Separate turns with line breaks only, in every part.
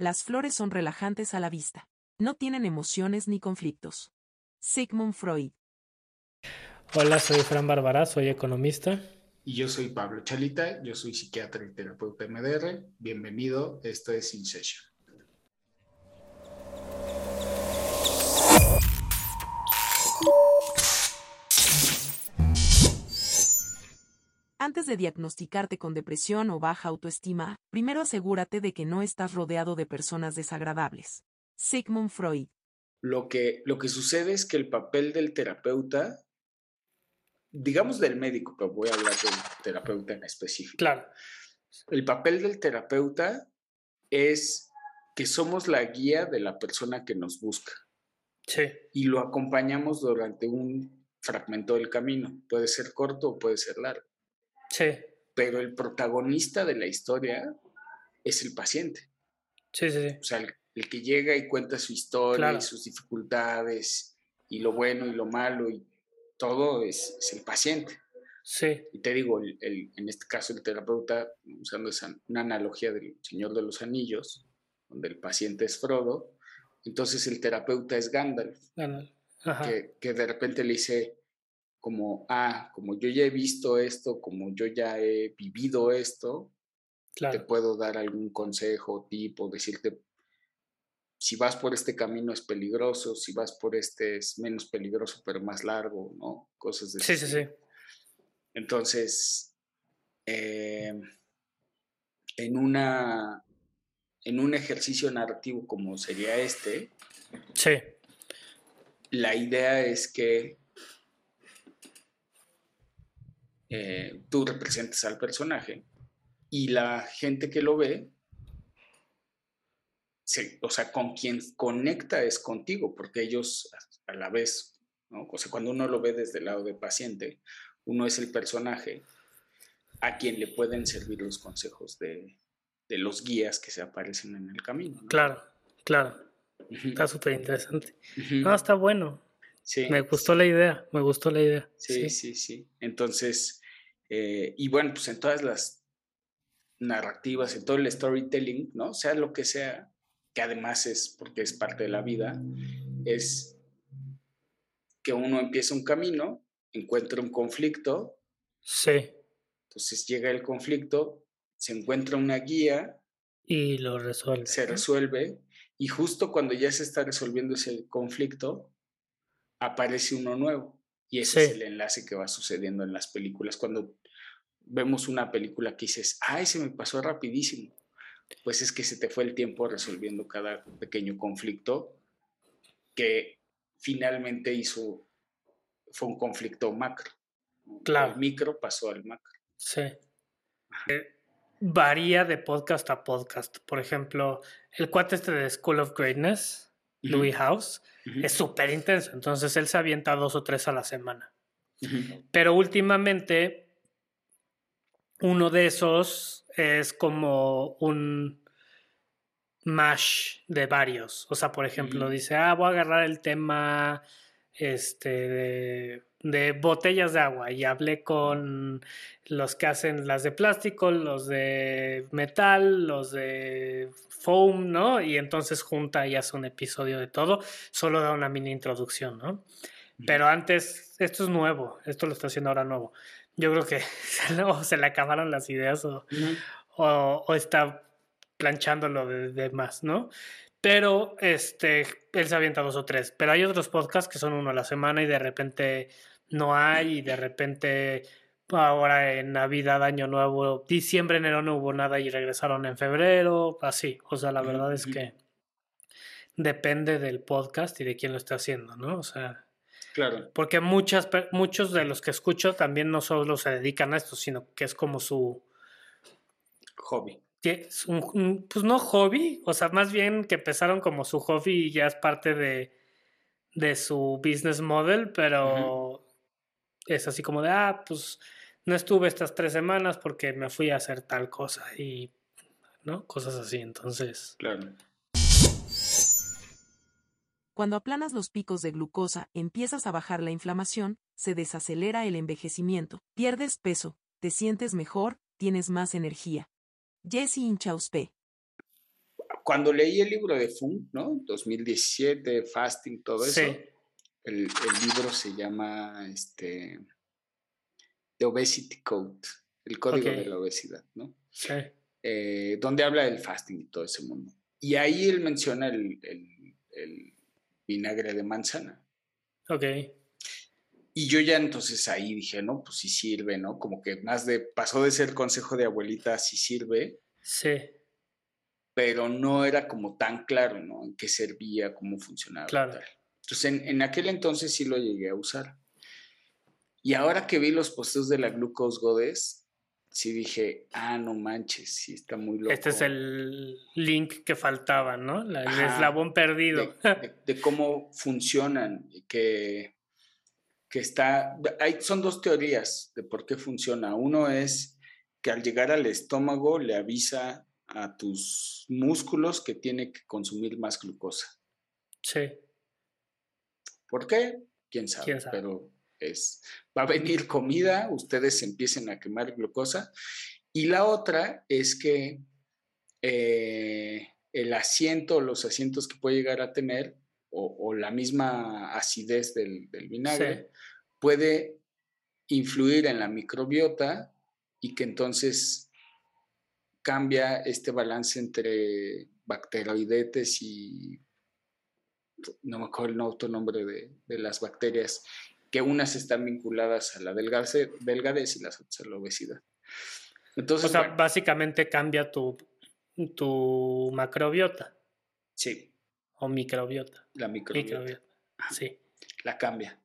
Las flores son relajantes a la vista. No tienen emociones ni conflictos. Sigmund Freud.
Hola, soy Fran Bárbara, soy economista.
Y yo soy Pablo Chalita, yo soy psiquiatra y terapeuta MDR. Bienvenido, esto es In
Antes de diagnosticarte con depresión o baja autoestima, primero asegúrate de que no estás rodeado de personas desagradables. Sigmund Freud.
Lo que, lo que sucede es que el papel del terapeuta, digamos del médico, pero voy a hablar del terapeuta en específico.
Claro.
El papel del terapeuta es que somos la guía de la persona que nos busca.
Sí.
Y lo acompañamos durante un fragmento del camino. Puede ser corto o puede ser largo.
Sí.
Pero el protagonista de la historia es el paciente.
Sí, sí, sí.
O sea, el, el que llega y cuenta su historia
Claro.
y sus dificultades y lo bueno y lo malo y todo es, es el paciente.
Sí.
Y te digo, el, el- en este caso el terapeuta, usando esa, una analogía del Señor de los Anillos, donde el paciente es Frodo, entonces el terapeuta es Gandalf,
Ándale. Ajá.
que, que de repente le dice como, ah, como yo ya he visto esto, como yo ya he vivido esto, te puedo dar algún consejo, tipo, decirte, si vas por este camino es peligroso, si vas por este es menos peligroso, pero más largo, ¿no? Cosas de
Sí, sí, sí.
Entonces, eh, en, una, en un ejercicio narrativo como sería este,
Sí.
la idea es que eh, tú representes al personaje y la gente que lo ve, se- o sea, con quien conecta es contigo, porque ellos a la vez, ¿no? o sea, cuando uno lo ve desde el lado del paciente, uno es el personaje a quien le pueden servir los consejos de, de los guías que se aparecen en el camino. ¿no?
Claro. Claro. Está súper interesante. No, está bueno.
Sí.
Me gustó la idea. Me gustó la idea.
Sí, sí, sí. Entonces, eh, y bueno, pues en todas las narrativas, en todo el storytelling, ¿no? Sea lo que sea, que además es porque es parte de la vida, es que uno empieza un camino, encuentra un conflicto,
Sí.
entonces llega el conflicto, se encuentra una guía,
Y lo resuelve.
se resuelve, y justo cuando ya se está resolviendo ese conflicto, aparece uno nuevo. Y ese es el enlace que va sucediendo en las películas. Cuando vemos una película que dices, ay, se me pasó rapidísimo. Pues es que se te fue el tiempo resolviendo cada pequeño conflicto que finalmente hizo, fue un conflicto macro.
Claro.
El micro pasó al macro.
Sí. Eh, varía de podcast a podcast. Por ejemplo, el cuate este de School of Greatness,
Ujú,
Louis House,
ujú,
es súper intenso. Entonces él se avienta dos o tres a la semana.
ujú.
Pero últimamente, uno de esos es como un mash de varios. O sea, por ejemplo,
Ujú.
dice, ah, voy a agarrar el tema este, de, de botellas de agua y hablé con los que hacen las de plástico, los de metal, los de foam, ¿no? Y entonces junta y hace un episodio de todo, solo da una mini introducción, ¿no? Pero antes, esto es nuevo, esto lo está haciendo ahora nuevo. Yo creo que se le, o se le acabaron las ideas o,
Ujú.
o, o está planchándolo de, de más, ¿no? Pero este, él se avienta dos o tres. Pero hay otros podcasts que son uno a la semana y de repente no hay y de repente ahora en Navidad, Año Nuevo, diciembre, enero no hubo nada y regresaron en febrero, así. O sea, la verdad es que depende del podcast y de quién lo está haciendo, ¿no? O sea,
Claro.
porque muchas, muchos de los que escucho también no solo se dedican a esto, sino que es como su,
Hobby.
es un, pues no hobby, o sea, más bien que empezaron como su hobby y ya es parte de, de su business model, pero es así como de, ah, pues no estuve estas tres semanas porque me fui a hacer tal cosa y, ¿no? Cosas así, entonces,
Claro.
Cuando aplanas los picos de glucosa, empiezas a bajar la inflamación, se desacelera el envejecimiento, pierdes peso, te sientes mejor, tienes más energía. Jesse Inchauspe.
cuando leí el libro de Fung, ¿no? 2017, Fasting, todo eso, el, el, libro se llama este, The Obesity Code, el código de la obesidad, ¿no?
Sí.
Eh, donde habla del fasting y todo ese mundo. Y ahí él menciona el, el vinagre de manzana.
Ok.
Y yo ya entonces ahí dije, no, pues sí sirve, ¿no? Como que más de, pasó de ser consejo de abuelita, sí sirve.
Sí.
Pero no era como tan claro, ¿no? En qué servía, cómo funcionaba.
Claro.
Entonces, en, en, aquel entonces sí lo llegué a usar. Y ahora que vi los posteos de la Glucose Goddess, sí dije, ah, no manches, sí está muy loco.
Este es el link que faltaba, ¿no? el eslabón perdido.
De, de, cómo funcionan, que que está, hay, son dos teorías de por qué funciona. Uno es que al llegar al estómago le avisa a tus músculos que tiene que consumir más glucosa.
Sí.
¿Por qué? ¿Quién sabe? Pero es, va a venir comida, ustedes empiecen a quemar glucosa. Y la otra es que eh, el asiento, los asientos que puede llegar a tener, o, la misma acidez del, vinagre, puede influir en la microbiota y que entonces cambia este balance entre bacteroidetes y no me acuerdo el otro nombre de, de, las bacterias, que unas están vinculadas a la delgadez, delgadez y las otras a la obesidad. Entonces,
o sea, básicamente cambia tu, tu macrobiota.
Sí.
O microbiota.
La microbiota.
Sí.
La cambia.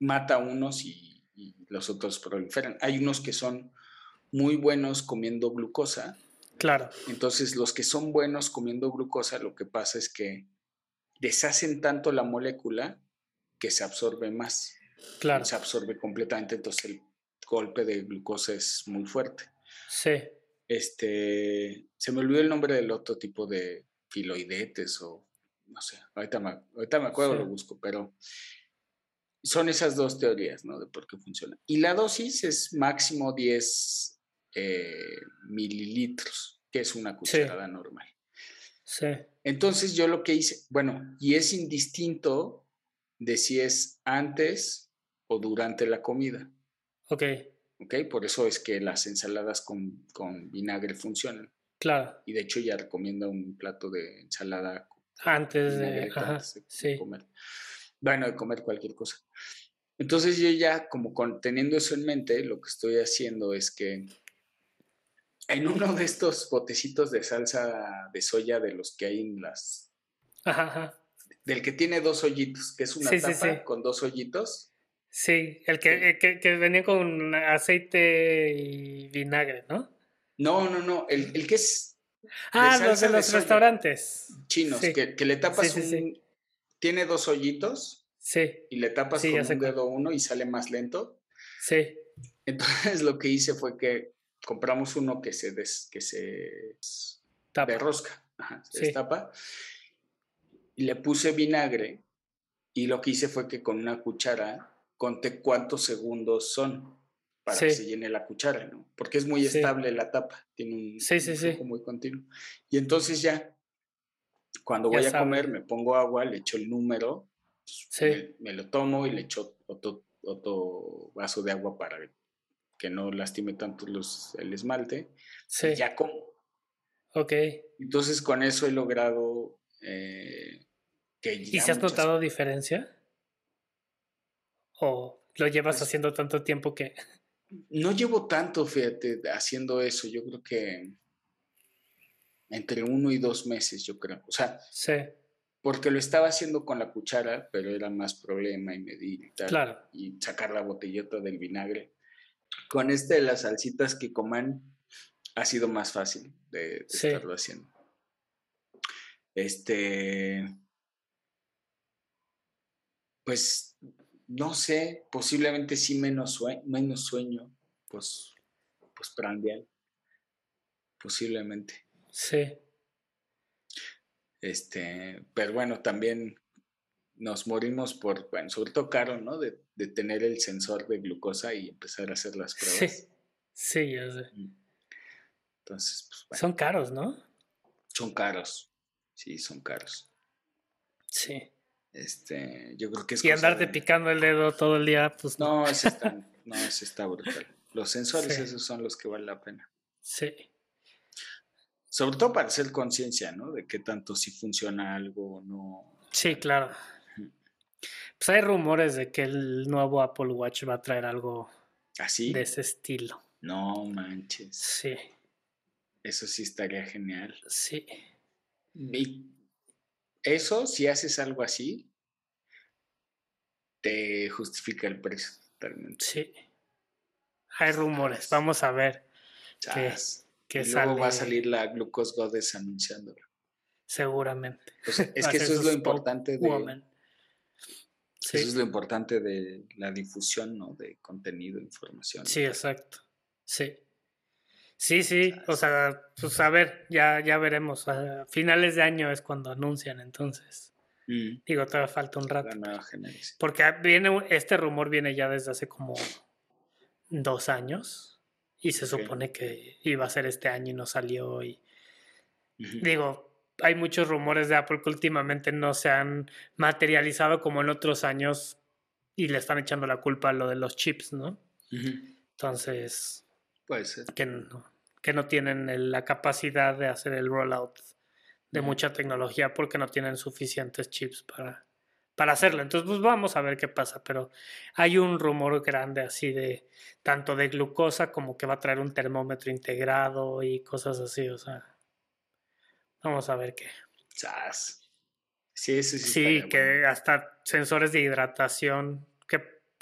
Mata a unos y, y, los otros proliferan. Hay unos que son muy buenos comiendo glucosa.
Claro.
Entonces, los que son buenos comiendo glucosa, lo que pasa es que deshacen tanto la molécula que se absorbe más.
Claro.
Se absorbe completamente, entonces el golpe de glucosa es muy fuerte.
Sí.
Este, se me olvidó el nombre del otro tipo de filoidetes o no sé, ahorita me, ahorita me acuerdo, lo busco, pero son esas dos teorías, ¿no? De por qué funciona. Y la dosis es máximo 10 eh, mililitros, que es una cucharada normal.
Sí.
Entonces yo lo que hice, bueno, y es indistinto de si es antes o durante la comida.
Ok.
Ok, por eso es que las ensaladas con, con vinagre funcionan.
Claro.
Y de hecho ya recomiendo un plato de ensalada
antes de,
comer. Bueno, de comer cualquier cosa. Entonces yo ya como teniendo eso en mente, lo que estoy haciendo es que en uno de estos botecitos de salsa de soya de los que hay en las...
Ajá,
Del que tiene dos hoyitos, que es una tapa con dos hoyitos.
Sí, el que, que, que, venía con aceite y vinagre, ¿no?
No, no, no, el, el que es
Ah, los de los restaurantes.
Chinos, que, le tapas un... Tiene dos hoyitos.
Sí.
Y le tapas con un dedo uno y sale más lento.
Sí.
Entonces lo que hice fue que compramos uno que se des, que se
tapa.
de rosca, Ajá, se destapa. Y le puse vinagre y lo que hice fue que con una cuchara conté cuántos segundos son para que se llene la cuchara, ¿no? Porque es muy estable la tapa, tiene un, flujo muy continuo. Y entonces ya, cuando voy a comer, me pongo agua, le echo el número, pues, me, lo tomo y le echo otro, otro, vaso de agua para que no lastime tanto los, el esmalte. Y ya como.
Ok.
Entonces con eso he logrado eh, que...
¿Y si has notado diferencia? ¿O lo llevas pues haciendo tanto tiempo que...
No llevo tanto, fíjate, haciendo eso. Yo creo que entre uno y dos meses, yo creo. O sea,
sí.
porque lo estaba haciendo con la cuchara, pero era más problema y medir y tal.
Claro.
Y sacar la botellita del vinagre. Con este de las salsitas que coman, ha sido más fácil de, estarlo haciendo. Este. Pues no sé, posiblemente sí menos, sueño, menos sueño, pues, pues prandial, posiblemente.
Sí.
Este, pero bueno, también nos morimos por, bueno, sobre todo caro, ¿no? De, de tener el sensor de glucosa y empezar a hacer las pruebas.
Sí, sí, ya sé.
Entonces, pues,
Son caros, ¿no?
Son caros. sí, son caros.
Sí.
Este, yo creo que es
Y andarte
de-
picando el dedo todo el día, pues no.
No, ese está, no, ese está brutal. Los sensores,
Sí.
esos son los que valen la pena.
Sí.
Sobre todo para hacer conciencia, ¿no? De qué tanto si funciona algo o no.
Sí, claro. Pues hay rumores de que el nuevo Apple Watch va a traer algo
¿Así?
de ese estilo.
No manches.
Sí,
Eso sí estaría genial.
sí.
Y eso, si haces algo así, te justifica el precio totalmente.
Sí. Hay rumores. Vamos a ver qué,
y luego va a salir la Glucose Goddess anunciándolo.
seguramente.
Sea, es que eso es lo importante de.
Sí,
eso es lo importante de la difusión, ¿no? De contenido, información.
sí, exacto. Sí. Sí, sí. O sea, pues a ver, ya, ya veremos. A finales de año es cuando anuncian, entonces.
Mm,
Digo, todavía falta un rato. Porque viene, un- este rumor viene ya desde hace como dos años y se supone que iba a ser este año y no salió. Y digo, hay muchos rumores de Apple que últimamente no se han materializado como en otros años y le están echando la culpa a lo de los chips, ¿no? Entonces,
Puede ser.
que no, que no tienen el- la capacidad de hacer el rollout de mucha tecnología porque no tienen suficientes chips para, para hacerlo. Entonces, pues vamos a ver qué pasa, pero hay un rumor grande así de tanto de glucosa como que va a traer un termómetro integrado y cosas así, o sea, vamos a ver qué.
Chas. Sí, sí.
Sí,
estaría
que
bueno.
hasta sensores de hidratación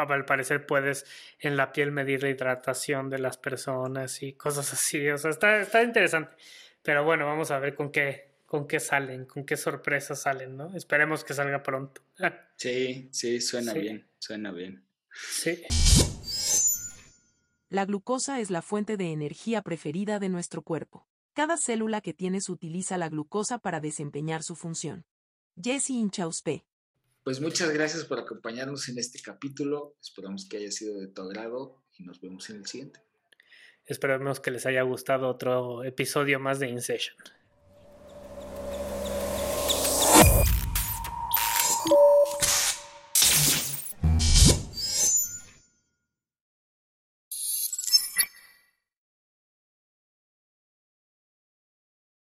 al parecer puedes en la piel medir la hidratación de las personas y cosas así. O sea, está, está interesante. Pero bueno, vamos a ver con qué, con qué salen, con qué sorpresas salen, ¿no? Esperemos que salga pronto.
Sí, sí, suena
Sí.
bien, suena bien.
Sí.
La glucosa es la fuente de energía preferida de nuestro cuerpo. Cada célula que tienes utiliza la glucosa para desempeñar su función. Jesse Inchauspe.
Pues muchas gracias por acompañarnos en este capítulo. Esperamos que haya sido de tu agrado y nos vemos en el siguiente.
Esperemos que les haya gustado otro episodio más de InSession.